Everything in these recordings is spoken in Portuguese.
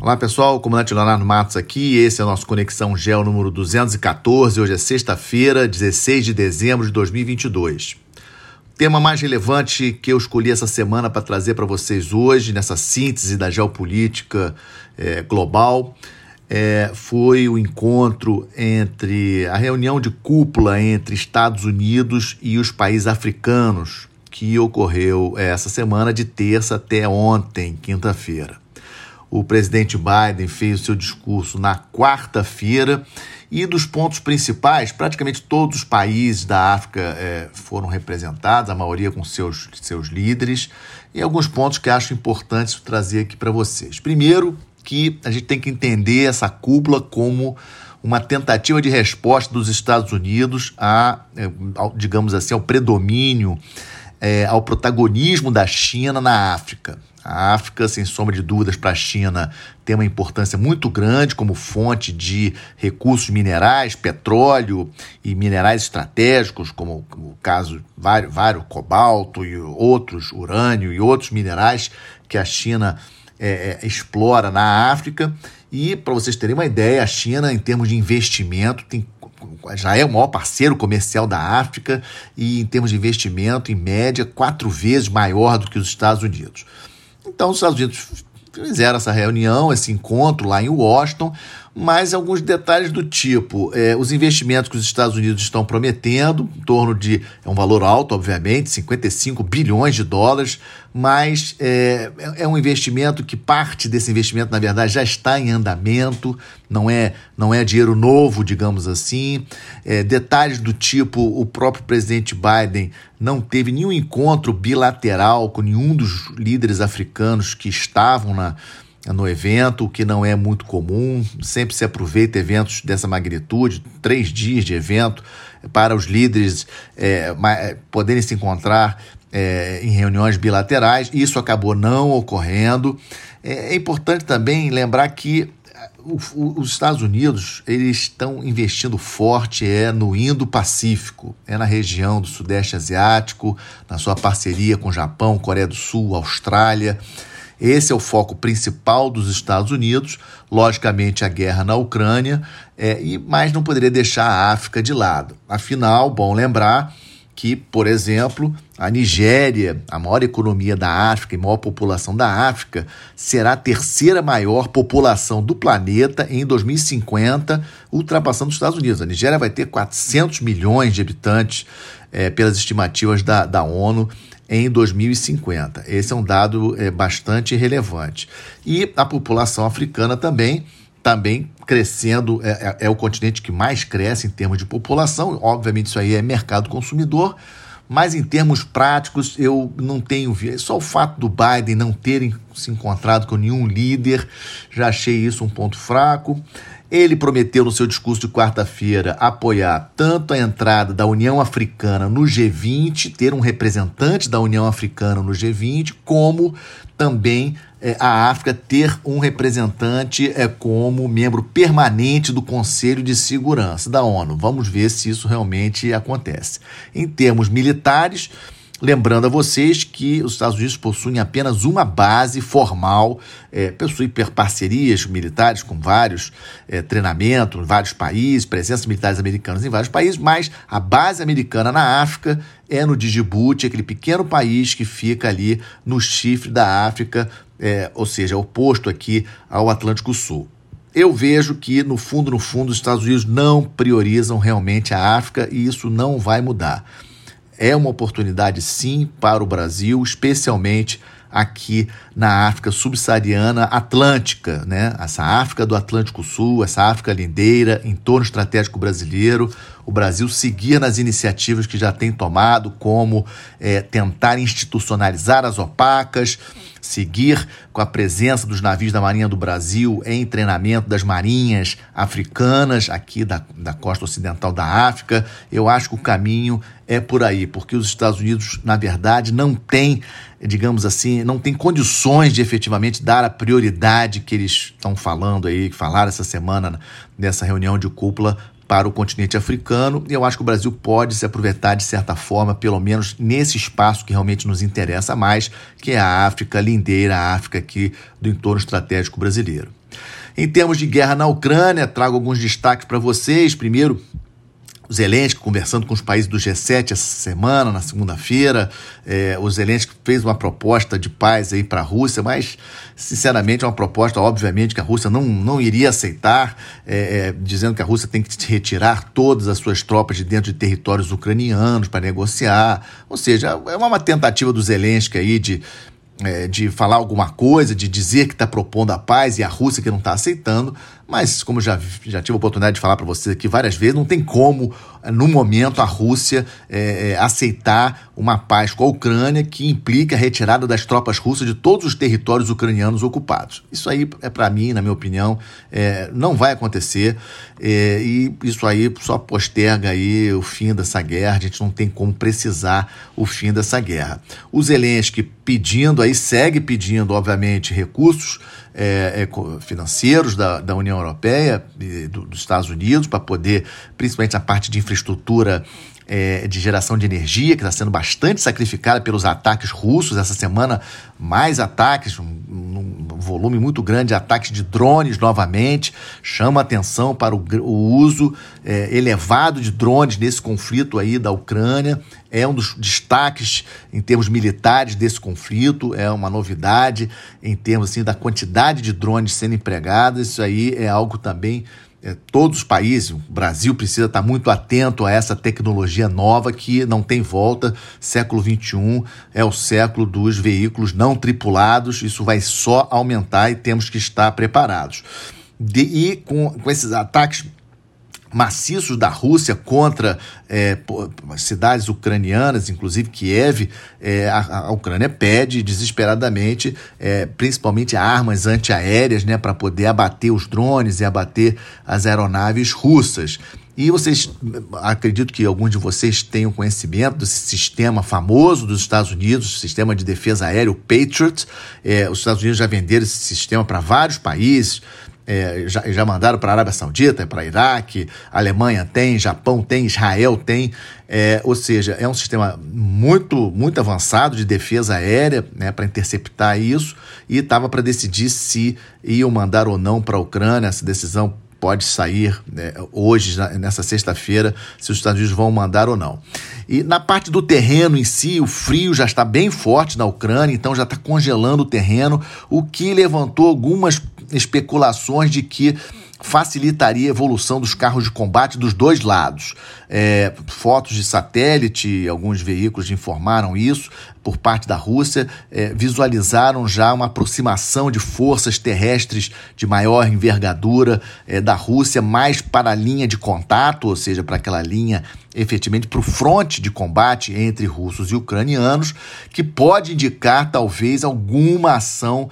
Olá pessoal, comandante Leonardo Matos aqui, esse é o nosso Conexão Gel número 214, hoje é sexta-feira, 16 de dezembro de 2022. O tema mais relevante que eu escolhi essa semana para trazer para vocês hoje, nessa síntese da geopolítica é, global, é, foi o encontro entre a reunião de cúpula entre Estados Unidos e os países africanos, que ocorreu essa semana de terça até ontem, quinta-feira. O presidente Biden fez o seu discurso na quarta-feira e dos pontos principais, praticamente todos os países da África é, foram representados, a maioria com seus, seus líderes, e alguns pontos que acho importantes trazer aqui para vocês. Primeiro, que a gente tem que entender essa cúpula como uma tentativa de resposta dos Estados Unidos a, é, digamos assim, ao predomínio, é, ao protagonismo da China na África. A África, sem sombra de dúvidas, para a China tem uma importância muito grande como fonte de recursos minerais, petróleo e minerais estratégicos, como, o caso vários, vários cobalto e outros, urânio e outros minerais que a China é, é, explora na África. E para vocês terem uma ideia, a China, em termos de investimento, tem já é o maior parceiro comercial da África e, em termos de investimento, em média, quatro vezes maior do que os Estados Unidos. Então, os Estados Unidos fizeram essa reunião, esse encontro lá em Washington, mas alguns detalhes do tipo: é, os investimentos que os Estados Unidos estão prometendo, em torno de. É um valor alto, obviamente, 55 bilhões de dólares, mas é, é um investimento que parte desse investimento, na verdade, já está em andamento, não é, não é dinheiro novo, digamos assim. É, detalhes do tipo: o próprio presidente Biden não teve nenhum encontro bilateral com nenhum dos líderes africanos que estavam na no evento, o que não é muito comum. Sempre se aproveita eventos dessa magnitude, três dias de evento, para os líderes é, poderem se encontrar é, em reuniões bilaterais. Isso acabou não ocorrendo. É, é importante também lembrar que o, o, os Estados Unidos eles estão investindo forte é no Indo-Pacífico, é na região do Sudeste Asiático, na sua parceria com Japão, Coreia do Sul, Austrália. Esse é o foco principal dos Estados Unidos, logicamente a guerra na Ucrânia, é, e mas não poderia deixar a África de lado. Afinal, bom lembrar que, por exemplo, a Nigéria, a maior economia da África e maior população da África, será a terceira maior população do planeta em 2050, ultrapassando os Estados Unidos. A Nigéria vai ter 400 milhões de habitantes, é, pelas estimativas da, da ONU, em 2050. Esse é um dado é, bastante relevante. E a população africana também, também crescendo, é, é, é o continente que mais cresce em termos de população. Obviamente, isso aí é mercado consumidor. Mas em termos práticos, eu não tenho visto. Só o fato do Biden não terem se encontrado com nenhum líder, já achei isso um ponto fraco. Ele prometeu no seu discurso de quarta-feira apoiar tanto a entrada da União Africana no G20, ter um representante da União Africana no G20, como também é, a África ter um representante é, como membro permanente do Conselho de Segurança da ONU. Vamos ver se isso realmente acontece. Em termos militares, Lembrando a vocês que os Estados Unidos possuem apenas uma base formal, é, possui parcerias militares com vários é, treinamentos, vários países, presenças militares americanas em vários países, mas a base americana na África é no Djibouti, aquele pequeno país que fica ali no chifre da África, é, ou seja, oposto aqui ao Atlântico Sul. Eu vejo que, no fundo, no fundo, os Estados Unidos não priorizam realmente a África e isso não vai mudar é uma oportunidade sim para o Brasil, especialmente aqui na África subsaariana atlântica, né? Essa África do Atlântico Sul, essa África lindeira, entorno estratégico brasileiro, o Brasil seguir nas iniciativas que já tem tomado, como é, tentar institucionalizar as opacas, seguir com a presença dos navios da Marinha do Brasil em treinamento das marinhas africanas aqui da, da costa ocidental da África. Eu acho que o caminho é por aí, porque os Estados Unidos, na verdade, não têm, digamos assim, não têm condições de efetivamente dar a prioridade que eles estão falando aí, que falaram essa semana nessa reunião de cúpula para o continente africano. E eu acho que o Brasil pode se aproveitar de certa forma, pelo menos nesse espaço que realmente nos interessa mais, que é a África lindeira, a África aqui do entorno estratégico brasileiro. Em termos de guerra na Ucrânia, trago alguns destaques para vocês. Primeiro, o Zelensky conversando com os países do G7 essa semana, na segunda-feira. É, o Zelensky fez uma proposta de paz aí para a Rússia, mas, sinceramente, é uma proposta, obviamente, que a Rússia não, não iria aceitar, é, é, dizendo que a Rússia tem que retirar todas as suas tropas de dentro de territórios ucranianos para negociar. Ou seja, é uma tentativa do Zelensky aí de é, de falar alguma coisa, de dizer que está propondo a paz e a Rússia que não está aceitando, mas como já, já tive a oportunidade de falar para vocês aqui várias vezes, não tem como, no momento, a Rússia é, é, aceitar uma paz com a Ucrânia que implica a retirada das tropas russas de todos os territórios ucranianos ocupados. Isso aí, é para mim, na minha opinião, é, não vai acontecer e isso aí só posterga aí o fim dessa guerra, a gente não tem como precisar o fim dessa guerra. O Zelensky pedindo aí, segue pedindo, obviamente, recursos é, é, financeiros da, da União Europeia do, dos Estados Unidos para poder, principalmente a parte de infraestrutura é, de geração de energia, que está sendo bastante sacrificada pelos ataques russos. Essa semana, mais ataques, um, um, volume muito grande de ataques de drones novamente. Chama atenção para o, o uso é, elevado de drones nesse conflito aí da Ucrânia é um dos destaques em termos militares desse conflito, é uma novidade em termos assim, da quantidade de drones sendo empregados. Isso aí é algo também. É, todos os países, o Brasil precisa estar muito atento a essa tecnologia nova que não tem volta. Século XXI é o século dos veículos não tripulados, isso vai só aumentar e temos que estar preparados. De, e com, com esses ataques maciços da Rússia contra é, cidades ucranianas, inclusive Kiev, é, a, a, Ucrânia pede desesperadamente, é, principalmente armas antiaéreas, né, para poder abater os drones e abater as aeronaves russas. E vocês, acredito que alguns de vocês tenham conhecimento desse sistema famoso dos Estados Unidos, o sistema de defesa aérea, o Patriot. É, os Estados Unidos já venderam esse sistema para vários países, é, já, já mandaram para a Arábia Saudita, para Iraque, Alemanha tem, Japão tem, Israel tem, é, ou seja, é um sistema muito, muito avançado de defesa aérea né, para interceptar isso e estava para decidir se iam mandar ou não para a Ucrânia. Essa decisão pode sair né, hoje, nessa sexta-feira, se os Estados Unidos vão mandar ou não. E na parte do terreno em si, o frio já está bem forte na Ucrânia, então já está congelando o terreno, o que levantou algumas especulações de que facilitaria a evolução dos carros de combate dos dois lados. É, fotos de satélite, alguns veículos informaram isso, por parte da Rússia, é, visualizaram já uma aproximação de forças terrestres de maior envergadura é, da Rússia, mais para a linha de contato, ou seja, para aquela linha efetivamente para o fronte de combate entre russos e ucranianos, que pode indicar talvez alguma ação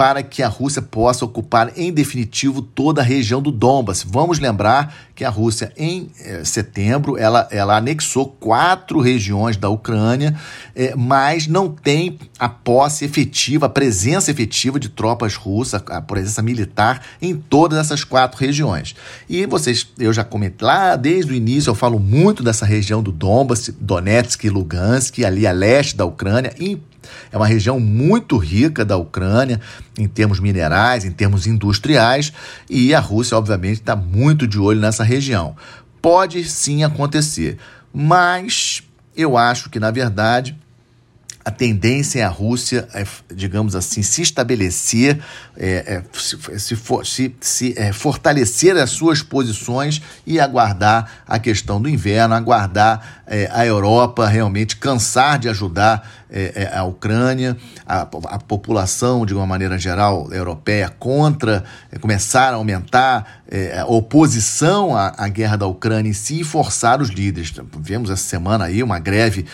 para que a Rússia possa ocupar em definitivo toda a região do Donbas. Vamos lembrar que a Rússia, em eh, setembro, ela, ela anexou quatro regiões da Ucrânia, eh, mas não tem a posse efetiva, a presença efetiva de tropas russas, a presença militar em todas essas quatro regiões. E vocês, eu já comentei lá desde o início, eu falo muito dessa região do Donbas, Donetsk e Lugansk, ali a leste da Ucrânia, em é uma região muito rica da Ucrânia em termos minerais, em termos industriais, e a Rússia, obviamente, está muito de olho nessa região. Pode sim acontecer, mas eu acho que, na verdade, a tendência é a Rússia, é, digamos assim, se estabelecer, é, é, se, se, se, se é, fortalecer as suas posições e aguardar a questão do inverno, aguardar é, a Europa realmente cansar de ajudar a Ucrânia, a, a, população, de uma maneira geral, europeia contra, começar a aumentar a oposição à, à guerra da Ucrânia em si e forçar os líderes. Vemos essa semana aí uma greve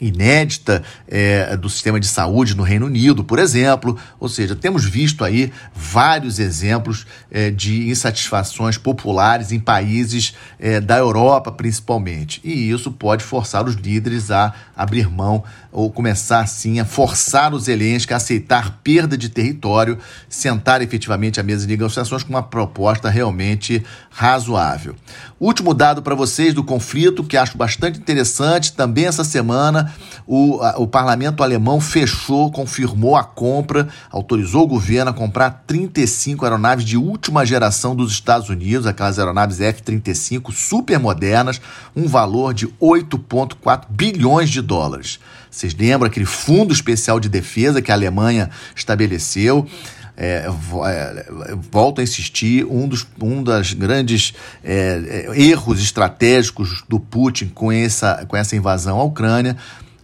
inédita é, do sistema de saúde no Reino Unido, por exemplo. Ou seja, temos visto aí vários exemplos é, de insatisfações populares em países é, da Europa, principalmente. E isso pode forçar os líderes a abrir mão ou começar sim a forçar os Zelensky a aceitar perda de território, sentar efetivamente à mesa de negociações com uma proposta realmente razoável. Último dado para vocês do conflito, que acho bastante interessante, também essa semana o, a, o parlamento alemão fechou, confirmou a compra, autorizou o governo a comprar 35 aeronaves de última geração dos Estados Unidos, aquelas aeronaves F-35 super modernas, um valor de 8,4 bilhões de dólares. Vocês lembram aquele fundo especial de defesa que a Alemanha estabeleceu? É, é, volto a insistir, um dos um das grandes é, é, erros estratégicos do Putin com essa, com essa invasão à Ucrânia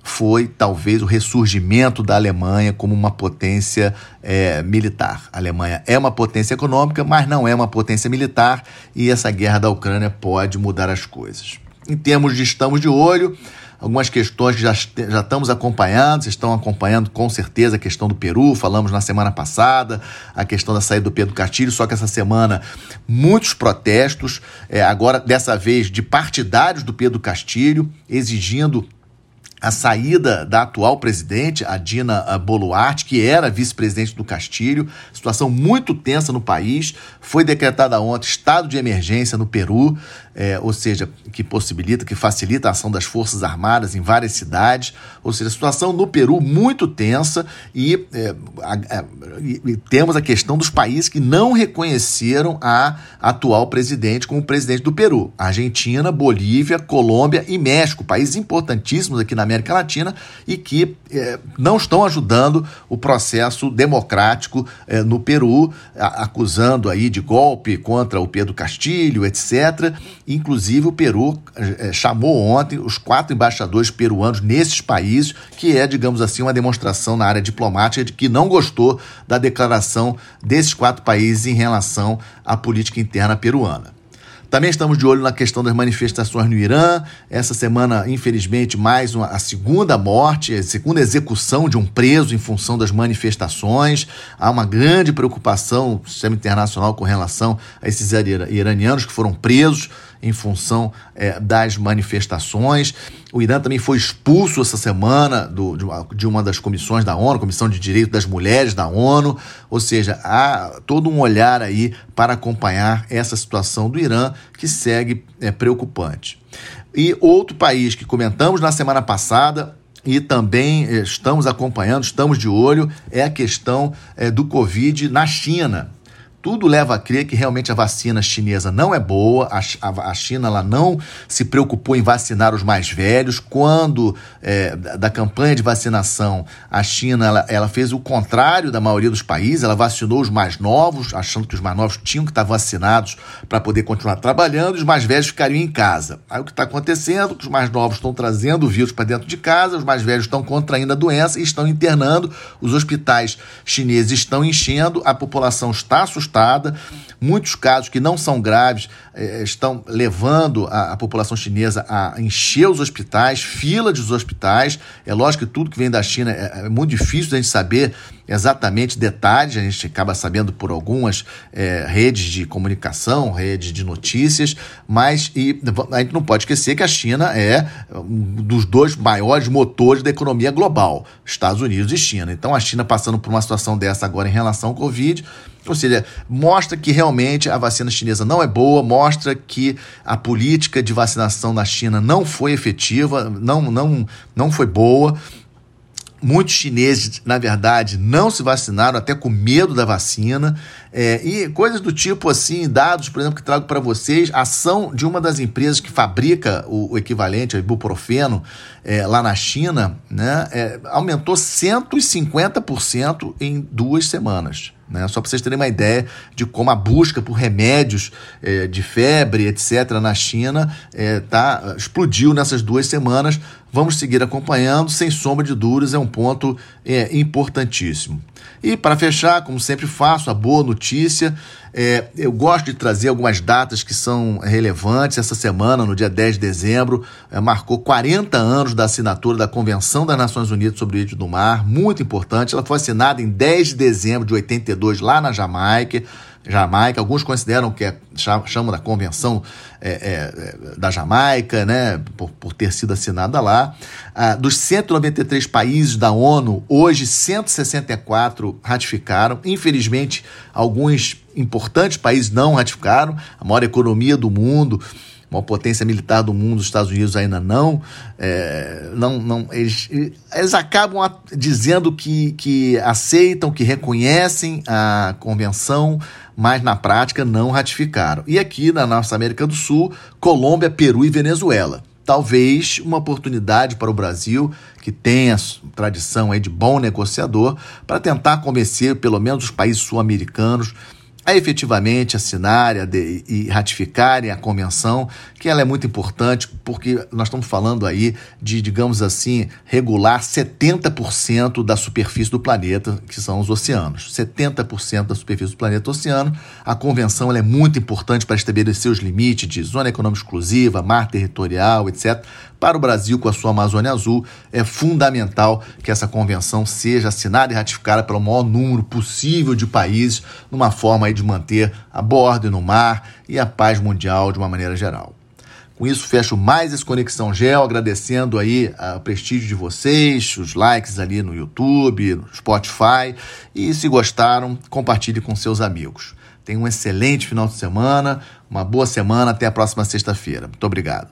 foi talvez o ressurgimento da Alemanha como uma potência é, militar. A Alemanha é uma potência econômica, mas não é uma potência militar, e essa guerra da Ucrânia pode mudar as coisas. Em termos de estamos de olho, algumas questões que já, já estamos acompanhando, vocês estão acompanhando com certeza a questão do Peru, falamos na semana passada, a questão da saída do Pedro Castilho, só que essa semana muitos protestos, é, agora dessa vez de partidários do Pedro Castilho, exigindo a saída da atual presidente, a Dina Boluarte, que era vice-presidente do Castilho, situação muito tensa no país. Foi decretada ontem estado de emergência no Peru é, ou seja, que possibilita, que facilita a ação das Forças Armadas em várias cidades, ou seja, situação no Peru muito tensa e, é, a, a, e, temos a questão dos países que não reconheceram a atual presidente como presidente do Peru: Argentina, Bolívia, Colômbia e México, países importantíssimos aqui na América Latina e que é, não estão ajudando o processo democrático é, no Peru, a, acusando aí de golpe contra o Pedro Castilho, etc. Inclusive, o Peru é, chamou ontem os quatro embaixadores peruanos nesses países, que é, digamos assim, uma demonstração na área diplomática de que não gostou da declaração desses quatro países em relação à política interna peruana. Também estamos de olho na questão das manifestações no Irã. Essa semana, infelizmente, mais uma, a segunda morte, a segunda execução de um preso em função das manifestações. Há uma grande preocupação no sistema internacional com relação a esses iranianos que foram presos em função é, das manifestações. O Irã também foi expulso essa semana do, de, uma, das comissões da ONU, Comissão de Direitos das Mulheres da ONU, ou seja, há todo um olhar aí para acompanhar essa situação do Irã que segue é, preocupante. E outro país que comentamos na semana passada e também é, estamos acompanhando, estamos de olho, é a questão é, do Covid na China tudo leva a crer que realmente a vacina chinesa não é boa, a, a, a China ela não se preocupou em vacinar os mais velhos. Quando é, da campanha de vacinação, a China ela, ela, fez o contrário da maioria dos países, ela vacinou os mais novos, achando que os mais novos tinham que estar vacinados para poder continuar trabalhando e os mais velhos ficariam em casa. Aí o que está acontecendo? Os mais novos estão trazendo o vírus para dentro de casa, os mais velhos estão contraindo a doença e estão internando, os hospitais chineses estão enchendo, a população está assustada assustada. Muitos casos que não são graves eh, estão levando a, a, população chinesa a encher os hospitais, fila dos hospitais. É lógico que tudo que vem da China é, é muito difícil a gente saber exatamente detalhes, a gente acaba sabendo por algumas é, redes de comunicação, redes de notícias, mas e, a gente não pode esquecer que a China é um dos dois maiores motores da economia global, Estados Unidos e China. Então a China passando por uma situação dessa agora em relação ao Covid ou seja, mostra que realmente a vacina chinesa não é boa, mostra que a política de vacinação na China não foi efetiva, não, não, não foi boa. Muitos chineses, na verdade, não se vacinaram, até com medo da vacina. É, e coisas do tipo assim, dados, por exemplo, que trago para vocês, ação de uma das empresas que fabrica o, o equivalente ao ibuprofeno é, lá na China, né, é, aumentou 150% em duas semanas. Né? Só para vocês terem uma ideia de como a busca por remédios é, de febre, etc., na China é, tá, explodiu nessas duas semanas. Vamos seguir acompanhando, sem sombra de dúvidas, é um ponto é, importantíssimo. E para fechar, como sempre faço, a boa notícia. É, eu gosto de trazer algumas datas que são relevantes. Essa semana, no dia 10 de dezembro, é, marcou 40 anos da assinatura da Convenção das Nações Unidas sobre o Direito do Mar, muito importante. Ela foi assinada em 10 de dezembro de 82, lá na Jamaica Jamaica. Alguns consideram que é, chamam da Convenção é, é, da Jamaica, né, por, por, ter sido assinada lá. Ah, dos 193 países da ONU, hoje 164 ratificaram. Infelizmente, alguns importantes países não ratificaram. A maior economia do mundo uma potência militar do mundo, os Estados Unidos ainda não, é, não, não eles, eles acabam dizendo que, que aceitam, que reconhecem a convenção, mas na prática não ratificaram. E aqui na nossa América do Sul, Colômbia, Peru e Venezuela. Talvez uma oportunidade para o Brasil, que tem a tradição aí de bom negociador, para tentar convencer pelo menos os países sul-americanos a efetivamente assinarem e ratificarem a convenção, que ela é muito importante porque nós estamos falando aí de, digamos assim, regular 70% da superfície do planeta, que são os oceanos. 70% da superfície do planeta oceano. A convenção é muito importante para estabelecer os limites de zona econômica exclusiva, mar territorial, etc. Para o Brasil, com a sua Amazônia Azul, é fundamental que essa convenção seja assinada e ratificada pelo maior número possível de países, numa forma de manter a bordo no mar e a paz mundial de uma maneira geral. Com isso, fecho mais esse Conexão Gel, agradecendo aí o prestígio de vocês, os likes ali no YouTube, no Spotify. E se gostaram, compartilhe com seus amigos. Tenha um excelente final de semana, uma boa semana, até a próxima sexta-feira. Muito obrigado.